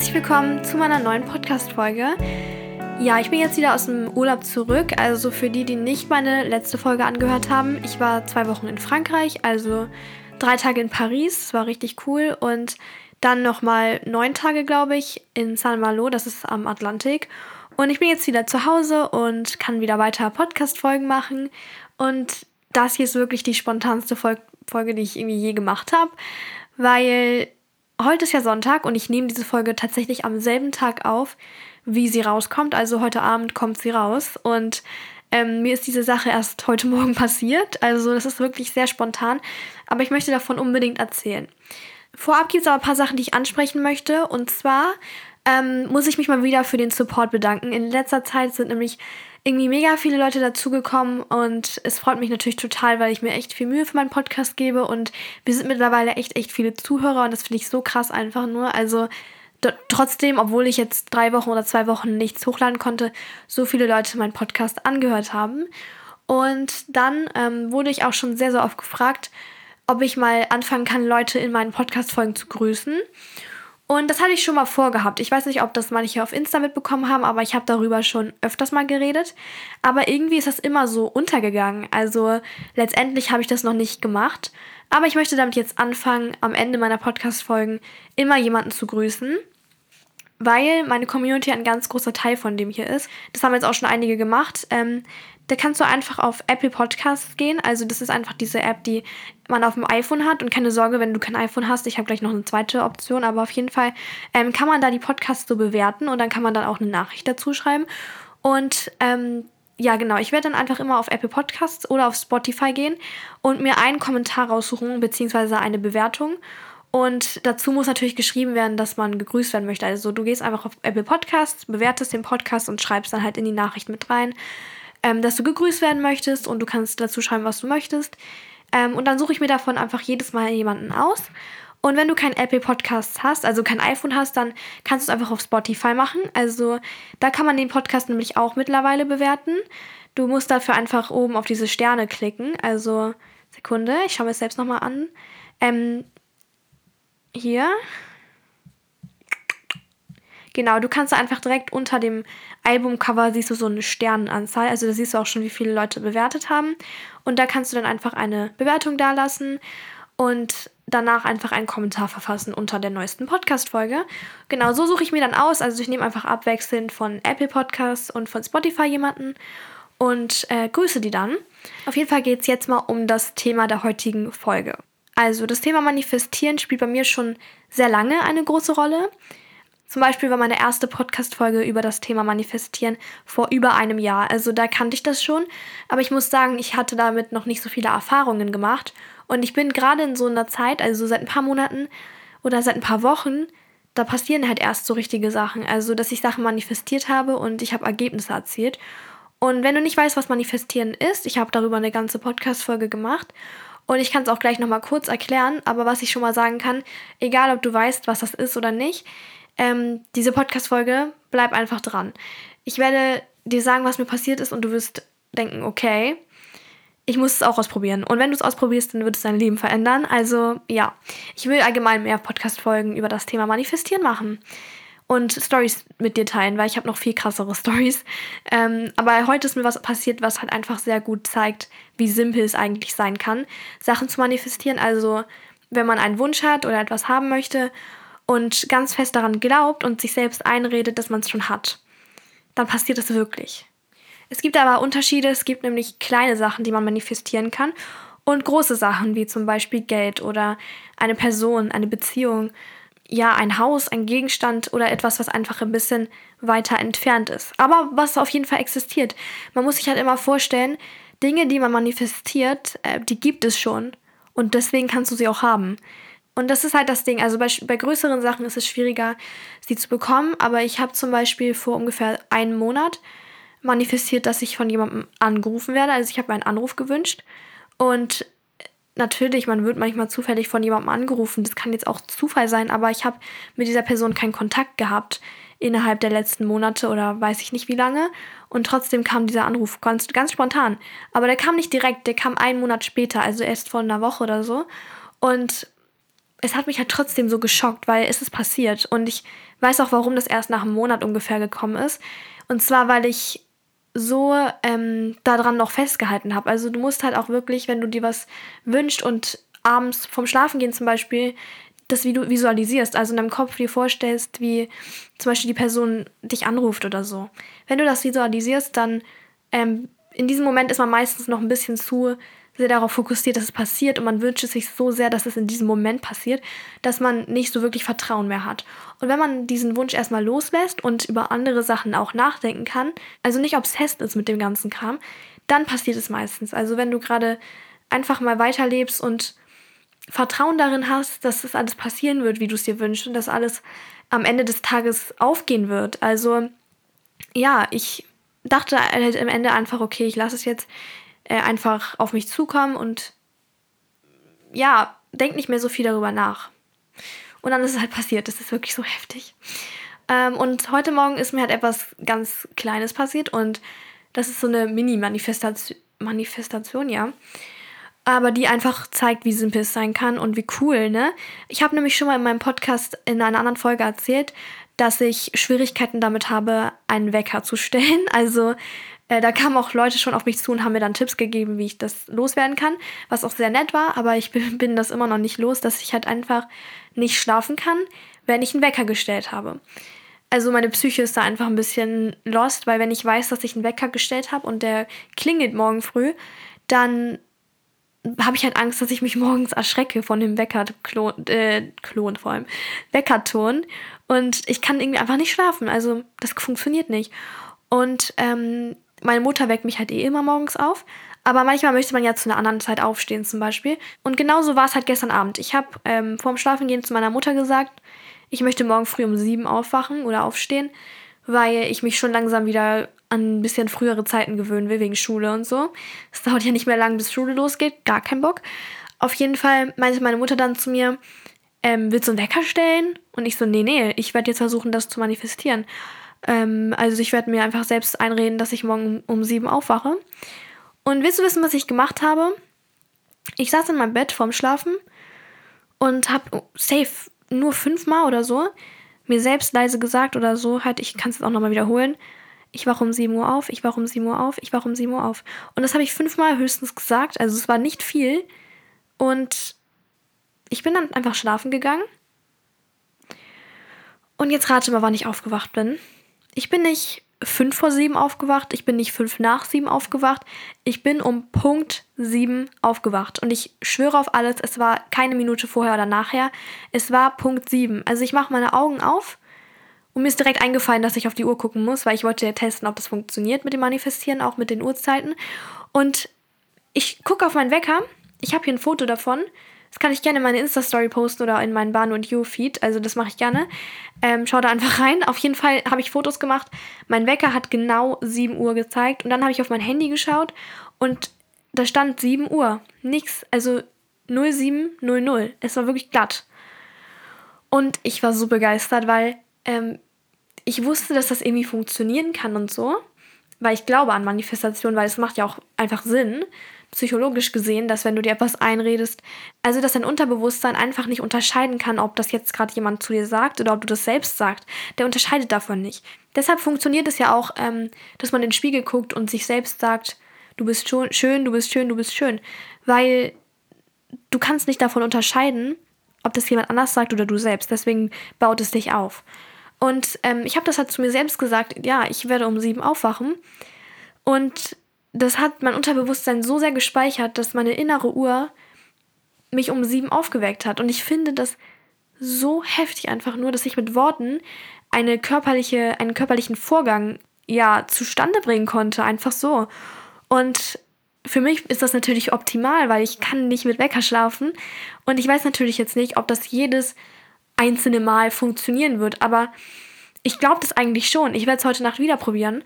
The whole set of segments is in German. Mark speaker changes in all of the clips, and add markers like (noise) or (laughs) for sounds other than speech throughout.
Speaker 1: herzlich willkommen zu meiner neuen Podcast-Folge. Ja, ich bin jetzt wieder aus dem Urlaub zurück. Also für die, die nicht meine letzte Folge angehört haben, ich war zwei Wochen in Frankreich, also drei Tage in Paris, das war richtig cool. Und dann nochmal neun Tage, glaube ich, in Saint Malo, das ist am Atlantik. Und ich bin jetzt wieder zu Hause und kann wieder weiter Podcast-Folgen machen. Und das hier ist wirklich die spontanste Folge, die ich irgendwie je gemacht habe, weil heute ist ja Sonntag und ich nehme diese Folge tatsächlich am selben Tag auf, wie sie rauskommt. Also heute Abend kommt sie raus und ähm, mir ist diese Sache erst heute Morgen (laughs) passiert. Also das ist wirklich sehr spontan, aber ich möchte davon unbedingt erzählen. Vorab gibt es aber ein paar Sachen, die ich ansprechen möchte. Und zwar ähm, muss ich mich mal wieder für den Support bedanken. In letzter Zeit sind nämlich irgendwie mega viele Leute dazugekommen und es freut mich natürlich total, weil ich mir echt viel Mühe für meinen Podcast gebe und wir sind mittlerweile echt, echt viele Zuhörer und das finde ich so krass einfach nur. Also trotzdem, obwohl ich jetzt drei Wochen oder zwei Wochen nichts hochladen konnte, so viele Leute meinen Podcast angehört haben. Und dann ähm, wurde ich auch schon sehr, sehr oft gefragt, ob ich mal anfangen kann, Leute in meinen Podcast-Folgen zu grüßen. Und das hatte ich schon mal vorgehabt. Ich weiß nicht, ob das manche auf Insta mitbekommen haben, aber ich habe darüber schon öfters mal geredet. Aber irgendwie ist das immer so untergegangen. Also letztendlich habe ich das noch nicht gemacht. Aber ich möchte damit jetzt anfangen, am Ende meiner Podcast-Folgen immer jemanden zu grüßen weil meine Community ein ganz großer Teil von dem hier ist. Das haben jetzt auch schon einige gemacht. Ähm, da kannst du einfach auf Apple Podcasts gehen. Also das ist einfach diese App, die man auf dem iPhone hat. Und keine Sorge, wenn du kein iPhone hast, ich habe gleich noch eine zweite Option. Aber auf jeden Fall ähm, kann man da die Podcasts so bewerten und dann kann man dann auch eine Nachricht dazu schreiben. Und ähm, ja, genau, ich werde dann einfach immer auf Apple Podcasts oder auf Spotify gehen und mir einen Kommentar raussuchen, beziehungsweise eine Bewertung. Und dazu muss natürlich geschrieben werden, dass man gegrüßt werden möchte. Also du gehst einfach auf Apple Podcasts, bewertest den Podcast und schreibst dann halt in die Nachricht mit rein, ähm, dass du gegrüßt werden möchtest und du kannst dazu schreiben, was du möchtest. Ähm, und dann suche ich mir davon einfach jedes Mal jemanden aus. Und wenn du kein Apple Podcast hast, also kein iPhone hast, dann kannst du es einfach auf Spotify machen. Also da kann man den Podcast nämlich auch mittlerweile bewerten. Du musst dafür einfach oben auf diese Sterne klicken. Also Sekunde, ich schaue mir es selbst nochmal an. Ähm, hier. Genau, du kannst einfach direkt unter dem Albumcover siehst du so eine Sternenanzahl. Also da siehst du auch schon, wie viele Leute bewertet haben. Und da kannst du dann einfach eine Bewertung dalassen und danach einfach einen Kommentar verfassen unter der neuesten Podcast-Folge. Genau, so suche ich mir dann aus. Also ich nehme einfach abwechselnd von Apple Podcasts und von Spotify jemanden und äh, grüße die dann. Auf jeden Fall geht es jetzt mal um das Thema der heutigen Folge. Also das Thema Manifestieren spielt bei mir schon sehr lange eine große Rolle. Zum Beispiel war meine erste Podcast-Folge über das Thema Manifestieren vor über einem Jahr. Also da kannte ich das schon. Aber ich muss sagen, ich hatte damit noch nicht so viele Erfahrungen gemacht. Und ich bin gerade in so einer Zeit, also seit ein paar Monaten oder seit ein paar Wochen, da passieren halt erst so richtige Sachen. Also, dass ich Sachen manifestiert habe und ich habe Ergebnisse erzielt. Und wenn du nicht weißt, was Manifestieren ist, ich habe darüber eine ganze Podcast-Folge gemacht. Und ich kann es auch gleich nochmal kurz erklären, aber was ich schon mal sagen kann, egal ob du weißt, was das ist oder nicht, ähm, diese Podcast-Folge, bleib einfach dran. Ich werde dir sagen, was mir passiert ist und du wirst denken, okay, ich muss es auch ausprobieren. Und wenn du es ausprobierst, dann wird es dein Leben verändern. Also ja, ich will allgemein mehr Podcast-Folgen über das Thema Manifestieren machen und Stories mit dir teilen, weil ich habe noch viel krassere (laughs) Stories. Ähm, aber heute ist mir was passiert, was halt einfach sehr gut zeigt, wie simpel es eigentlich sein kann, Sachen zu manifestieren. Also wenn man einen Wunsch hat oder etwas haben möchte und ganz fest daran glaubt und sich selbst einredet, dass man es schon hat, dann passiert es wirklich. Es gibt aber Unterschiede. Es gibt nämlich kleine Sachen, die man manifestieren kann und große Sachen wie zum Beispiel Geld oder eine Person, eine Beziehung ja, ein Haus, ein Gegenstand oder etwas, was einfach ein bisschen weiter entfernt ist. Aber was auf jeden Fall existiert. Man muss sich halt immer vorstellen, Dinge, die man manifestiert, äh, die gibt es schon. Und deswegen kannst du sie auch haben. Und das ist halt das Ding. Also bei, bei größeren Sachen ist es schwieriger, sie zu bekommen. Aber ich habe zum Beispiel vor ungefähr einem Monat manifestiert, dass ich von jemandem angerufen werde. Also ich habe einen Anruf gewünscht. Und natürlich, man wird manchmal zufällig von jemandem angerufen. Das kann jetzt auch Zufall sein, aber ich habe mit dieser Person keinen Kontakt gehabt innerhalb der letzten Monate oder weiß ich nicht wie lange. Und trotzdem kam dieser Anruf ganz, ganz spontan. Aber der kam nicht direkt, der kam einen Monat später, also erst vor einer Woche oder so. Und es hat mich halt trotzdem so geschockt, weil es ist passiert. Und ich weiß auch, warum das erst nach einem Monat ungefähr gekommen ist. Und zwar, weil ich so ähm, daran noch festgehalten habe. Also du musst halt auch wirklich, wenn du dir was wünschst und abends vom Schlafengehen zum Beispiel das wie du visualisierst, also in deinem Kopf dir vorstellst, wie zum Beispiel die Person dich anruft oder so. Wenn du das visualisierst, dann ähm, in diesem Moment ist man meistens noch ein bisschen zu sehr darauf fokussiert, dass es passiert und man wünscht es sich so sehr, dass es in diesem Moment passiert, dass man nicht so wirklich Vertrauen mehr hat. Und wenn man diesen Wunsch erstmal loslässt und über andere Sachen auch nachdenken kann, also nicht obsessed ist mit dem ganzen Kram, dann passiert es meistens. Also wenn du gerade einfach mal weiterlebst und Vertrauen darin hast, dass das alles passieren wird, wie du es dir wünschst und dass alles am Ende des Tages aufgehen wird. Also ja, ich dachte halt am Ende einfach, okay, ich lasse es jetzt äh, einfach auf mich zukommen und ja, denk nicht mehr so viel darüber nach. Und dann ist es halt passiert. Das ist wirklich so heftig. Ähm, und heute Morgen ist mir halt etwas ganz Kleines passiert und das ist so eine Mini-Manifestation, Manifestation, ja aber die einfach zeigt, wie simpel es sein kann und wie cool, ne? Ich habe nämlich schon mal in meinem Podcast in einer anderen Folge erzählt, dass ich Schwierigkeiten damit habe, einen Wecker zu stellen. (laughs) Also äh, da kamen auch Leute schon auf mich zu und haben mir dann Tipps gegeben, wie ich das loswerden kann, was auch sehr nett war, aber ich (laughs) bin, bin das immer noch nicht los, dass ich halt einfach nicht schlafen kann, wenn ich einen Wecker gestellt habe. Also meine Psyche ist da einfach ein bisschen lost, weil wenn ich weiß, dass ich einen Wecker gestellt habe und der klingelt morgen früh, dann habe ich halt Angst, dass ich mich (laughs) morgens erschrecke von dem Weckerklon, äh, Klon vor allem, Weckerton. Und ich kann irgendwie einfach nicht schlafen. Also das funktioniert nicht. Und ähm, meine Mutter weckt mich halt eh immer morgens auf. Aber manchmal möchte man ja zu einer anderen Zeit aufstehen zum Beispiel. Und genauso war es halt gestern Abend. Ich habe ähm, vorm Schlafengehen zu meiner Mutter gesagt, ich möchte morgen früh um sieben aufwachen oder aufstehen, weil ich mich schon langsam wieder an ein bisschen frühere Zeiten gewöhnen will, wegen Schule und so. Es dauert ja nicht mehr lang, bis Schule losgeht, gar kein Bock. Auf jeden Fall meinte meine Mutter dann zu mir, ähm, willst du einen Wecker stellen? Und ich so, nee, nee, ich werde jetzt versuchen, das zu manifestieren. Ähm, also ich werde mir einfach selbst einreden, dass ich morgen um sieben aufwache. Und willst du wissen, was ich gemacht habe? Ich saß in meinem Bett vorm Schlafen und habe safe nur fünfmal oder so mir selbst leise gesagt oder so, halt, ich kann es auch nochmal wiederholen ich wache um 7 Uhr auf, ich wache um 7 Uhr auf, ich wache um 7 Uhr auf. Und das habe ich fünfmal höchstens gesagt, also es war nicht viel. Und ich bin dann einfach schlafen gegangen. Und jetzt rate mal, wann ich aufgewacht bin. Ich bin nicht 5 vor 7 aufgewacht, ich bin nicht 5 nach 7 aufgewacht, ich bin um Punkt 7 aufgewacht. Und ich schwöre auf alles, es war keine Minute vorher oder nachher, es war Punkt 7. Also ich mache meine Augen auf und mir ist direkt eingefallen, dass ich auf die Uhr gucken muss, weil ich wollte ja testen, ob das funktioniert mit dem Manifestieren, auch mit den Uhrzeiten. Und ich gucke auf meinen Wecker. Ich habe hier ein Foto davon. Das kann ich gerne in meine Insta-Story posten oder in meinen Bahn- und You-Feed. Also das mache ich gerne. Ähm, schau da einfach rein. Auf jeden Fall habe ich Fotos gemacht. Mein Wecker hat genau 7 Uhr gezeigt. Und dann habe ich auf mein Handy geschaut und da stand 7 Uhr. Nix. Also 0700. Es war wirklich glatt. Und ich war so begeistert, weil ähm, ich wusste, dass das irgendwie funktionieren kann und so, weil ich glaube an Manifestation, weil es macht ja auch einfach Sinn, psychologisch gesehen, dass wenn du dir etwas einredest, also dass dein Unterbewusstsein einfach nicht unterscheiden kann, ob das jetzt gerade jemand zu dir sagt oder ob du das selbst sagst. Der unterscheidet davon nicht. Deshalb funktioniert es ja auch, ähm, dass man in den Spiegel guckt und sich selbst sagt, du bist schon schön, du bist schön, du bist schön, weil du kannst nicht davon unterscheiden, ob das jemand anders sagt oder du selbst. Deswegen baut es dich auf. Und ähm, ich habe das halt zu mir selbst gesagt, ja, ich werde um sieben aufwachen. Und das hat mein Unterbewusstsein so sehr gespeichert, dass meine innere Uhr mich um sieben aufgeweckt hat. Und ich finde das so heftig einfach nur, dass ich mit Worten eine körperliche, einen körperlichen Vorgang ja zustande bringen konnte, einfach so. Und für mich ist das natürlich optimal, weil ich kann nicht mit Wecker schlafen. Und ich weiß natürlich jetzt nicht, ob das jedes einzelne Mal funktionieren wird. Aber ich glaube das eigentlich schon. Ich werde es heute Nacht wieder probieren.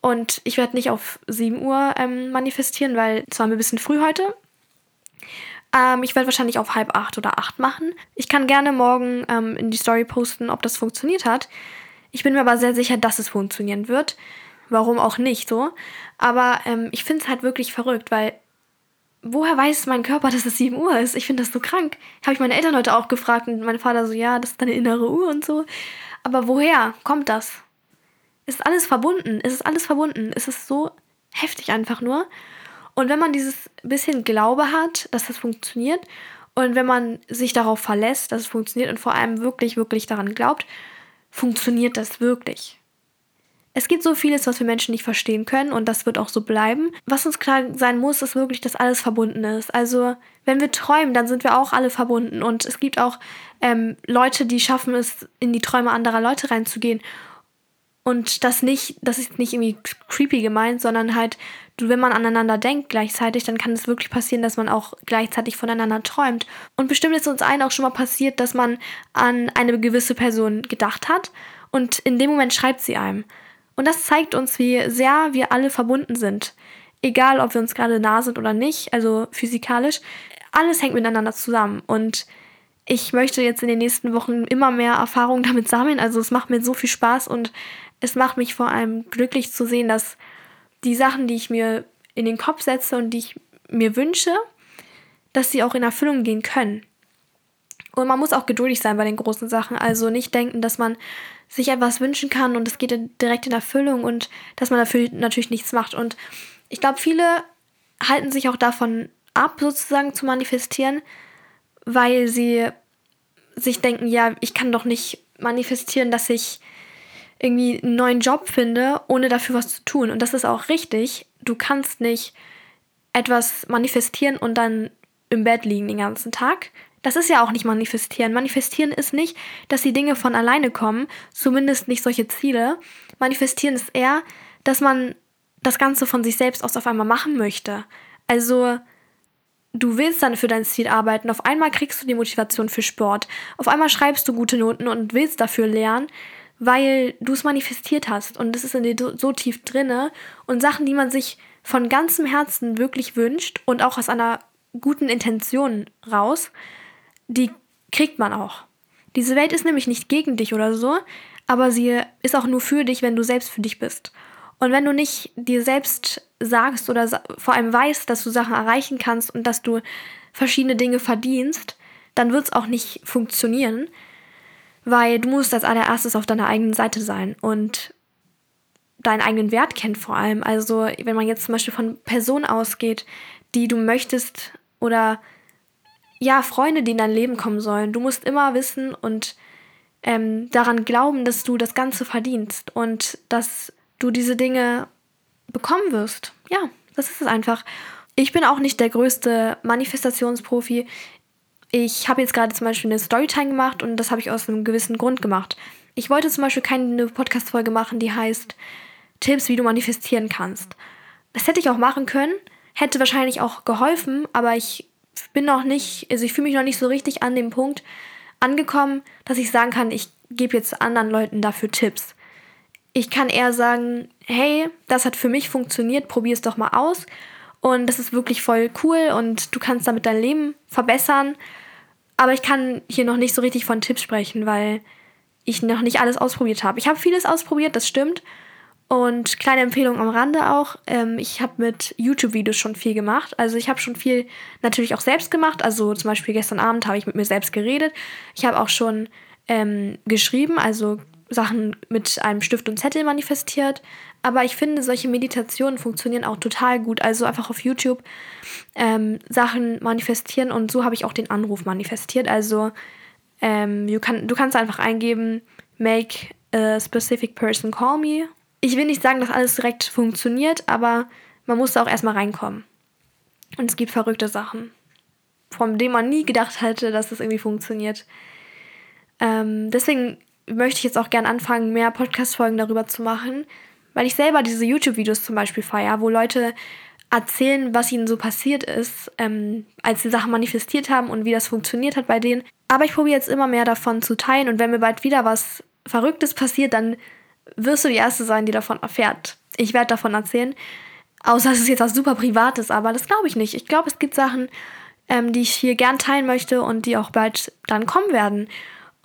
Speaker 1: Und ich werde nicht auf 7 Uhr ähm, manifestieren, weil es war mir ein bisschen früh heute. Ähm, ich werde wahrscheinlich auf halb acht oder acht machen. Ich kann gerne morgen ähm, in die Story posten, ob das funktioniert hat. Ich bin mir aber sehr sicher, dass es funktionieren wird. Warum auch nicht so. Aber ähm, ich finde es halt wirklich verrückt, weil woher weiß mein Körper, dass es 7 Uhr ist? Ich finde das so krank. Habe ich meine Eltern heute auch gefragt und mein Vater so, ja, das ist deine innere Uhr und so. Aber woher kommt das? Ist alles verbunden? Ist es alles verbunden? Ist es so heftig einfach nur? Und wenn man dieses bisschen Glaube hat, dass das funktioniert und wenn man sich darauf verlässt, dass es funktioniert und vor allem wirklich, wirklich daran glaubt, funktioniert das wirklich. Es gibt so vieles, was wir Menschen nicht verstehen können und das wird auch so bleiben. Was uns klar sein muss, ist wirklich, dass alles verbunden ist. Also wenn wir träumen, dann sind wir auch alle verbunden und es gibt auch ähm, Leute, die schaffen es, in die Träume anderer Leute reinzugehen. Und das nicht, das ist nicht irgendwie creepy gemeint, sondern halt, du, wenn man aneinander denkt gleichzeitig, dann kann es wirklich passieren, dass man auch gleichzeitig voneinander träumt. Und bestimmt ist uns allen auch schon mal passiert, dass man an eine gewisse Person gedacht hat und in dem Moment schreibt sie einem. Und das zeigt uns, wie sehr wir alle verbunden sind. Egal, ob wir uns gerade nah sind oder nicht, also physikalisch. Alles hängt miteinander zusammen. Und ich möchte jetzt in den nächsten Wochen immer mehr Erfahrungen damit sammeln. Also es macht mir so viel Spaß und es macht mich vor allem glücklich zu sehen, dass die Sachen, die ich mir in den Kopf setze und die ich mir wünsche, dass sie auch in Erfüllung gehen können. Und man muss auch geduldig sein bei den großen Sachen. Also nicht denken, dass man sich etwas wünschen kann und es geht direkt in Erfüllung und dass man dafür natürlich nichts macht. Und ich glaube, viele halten sich auch davon ab, sozusagen zu manifestieren, weil sie sich denken, ja, ich kann doch nicht manifestieren, dass ich irgendwie einen neuen Job finde, ohne dafür was zu tun. Und das ist auch richtig. Du kannst nicht etwas manifestieren und dann im Bett liegen den ganzen Tag. Das ist ja auch nicht manifestieren. Manifestieren ist nicht, dass die Dinge von alleine kommen, zumindest nicht solche Ziele. Manifestieren ist eher, dass man das Ganze von sich selbst aus auf einmal machen möchte. Also du willst dann für dein Ziel arbeiten, auf einmal kriegst du die Motivation für Sport, auf einmal schreibst du gute Noten und willst dafür lernen, weil du es manifestiert hast und es ist in dir so tief drinne und Sachen, die man sich von ganzem Herzen wirklich wünscht und auch aus einer guten Intention raus, die kriegt man auch. Diese Welt ist nämlich nicht gegen dich oder so, aber sie ist auch nur für dich, wenn du selbst für dich bist. Und wenn du nicht dir selbst sagst oder vor allem weißt, dass du Sachen erreichen kannst und dass du verschiedene Dinge verdienst, dann wird es auch nicht funktionieren, weil du musst als allererstes auf deiner eigenen Seite sein und deinen eigenen Wert kennen vor allem. Also wenn man jetzt zum Beispiel von Personen ausgeht, die du möchtest oder ja, Freunde, die in dein Leben kommen sollen. Du musst immer wissen und ähm, daran glauben, dass du das Ganze verdienst und dass du diese Dinge bekommen wirst. Ja, das ist es einfach. Ich bin auch nicht der größte Manifestationsprofi. Ich habe jetzt gerade zum Beispiel eine Storytime gemacht und das habe ich aus einem gewissen Grund gemacht. Ich wollte zum Beispiel keine Podcast-Folge machen, die heißt Tipps, wie du manifestieren kannst. Das hätte ich auch machen können, hätte wahrscheinlich auch geholfen, aber ich bin noch nicht, also ich fühle mich noch nicht so richtig an dem Punkt angekommen, dass ich sagen kann, ich gebe jetzt anderen Leuten dafür Tipps. Ich kann eher sagen, hey, das hat für mich funktioniert, probier es doch mal aus. Und das ist wirklich voll cool und du kannst damit dein Leben verbessern. Aber ich kann hier noch nicht so richtig von Tipps sprechen, weil ich noch nicht alles ausprobiert habe. Ich habe vieles ausprobiert, das stimmt. Und kleine Empfehlung am Rande auch, ähm, ich habe mit YouTube-Videos schon viel gemacht. Also ich habe schon viel natürlich auch selbst gemacht. Also zum Beispiel gestern Abend habe ich mit mir selbst geredet. Ich habe auch schon ähm, geschrieben, also Sachen mit einem Stift und Zettel manifestiert. Aber ich finde, solche Meditationen funktionieren auch total gut. Also einfach auf YouTube ähm, Sachen manifestieren und so habe ich auch den Anruf manifestiert. Also ähm, du, kann, du kannst einfach eingeben, make a specific person call me ich will nicht sagen, dass alles direkt funktioniert, aber man muss da auch erstmal reinkommen. Und es gibt verrückte Sachen, von denen man nie gedacht hätte, dass das irgendwie funktioniert. Ähm, deswegen möchte ich jetzt auch gern anfangen, mehr Podcast-Folgen darüber zu machen, weil ich selber diese YouTube-Videos zum Beispiel feiere, wo Leute erzählen, was ihnen so passiert ist, ähm, als sie Sachen manifestiert haben und wie das funktioniert hat bei denen. Aber ich probiere jetzt immer mehr davon zu teilen und wenn mir bald wieder was Verrücktes passiert, dann wirst du die Erste sein, die davon erfährt. Ich werde davon erzählen. Außer es ist jetzt was super Privates, aber das glaube ich nicht. Ich glaube, es gibt Sachen, ähm, die ich hier gern teilen möchte und die auch bald dann kommen werden.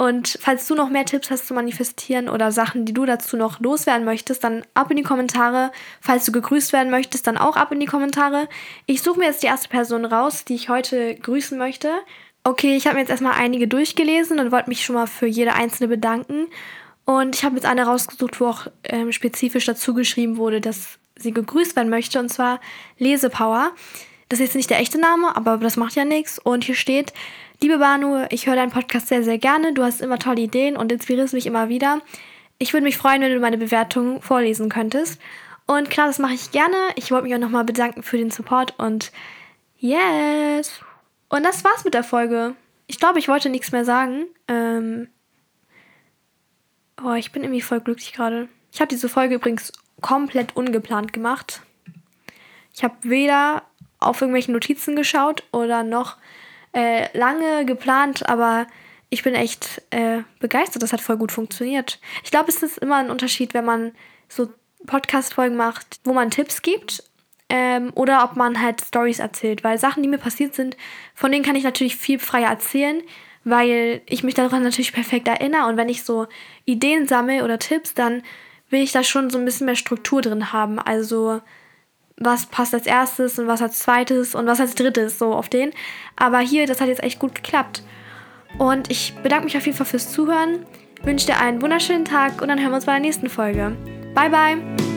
Speaker 1: Und falls du noch mehr Tipps hast zu manifestieren oder Sachen, die du dazu noch loswerden möchtest, dann ab in die Kommentare. Falls du gegrüßt werden möchtest, dann auch ab in die Kommentare. Ich suche mir jetzt die erste Person raus, die ich heute grüßen möchte. Okay, ich habe mir jetzt erstmal einige durchgelesen und wollte mich schon mal für jede einzelne bedanken. Und ich habe jetzt eine rausgesucht, wo auch ähm, spezifisch dazu geschrieben wurde, dass sie gegrüßt werden möchte, und zwar Lesepower. Das ist jetzt nicht der echte Name, aber das macht ja nichts. Und hier steht, liebe Banu, ich höre deinen Podcast sehr, sehr gerne. Du hast immer tolle Ideen und inspirierst mich immer wieder. Ich würde mich freuen, wenn du meine Bewertung vorlesen könntest. Und klar, das mache ich gerne. Ich wollte mich auch nochmal bedanken für den Support und yes. Und das war's mit der Folge. Ich glaube, ich wollte nichts mehr sagen. Ähm oh, ich bin irgendwie voll glücklich gerade. Ich habe diese Folge übrigens komplett ungeplant gemacht. Ich habe weder auf irgendwelche Notizen geschaut oder noch äh, lange geplant, aber ich bin echt äh, begeistert. Das hat voll gut funktioniert. Ich glaube, es ist immer ein Unterschied, wenn man so Podcast-Folgen macht, wo man Tipps gibt ähm, oder ob man halt Stories erzählt. Weil Sachen, die mir passiert sind, von denen kann ich natürlich viel freier erzählen, weil ich mich daran natürlich perfekt erinnere. Und wenn ich so Ideen sammle oder Tipps, dann will ich da schon so ein bisschen mehr Struktur drin haben. Also was passt als erstes und was als zweites und was als drittes, so auf den. Aber hier, das hat jetzt echt gut geklappt. Und ich bedanke mich auf jeden Fall fürs Zuhören, wünsche dir einen wunderschönen Tag und dann hören wir uns bei der nächsten Folge. Bye, bye!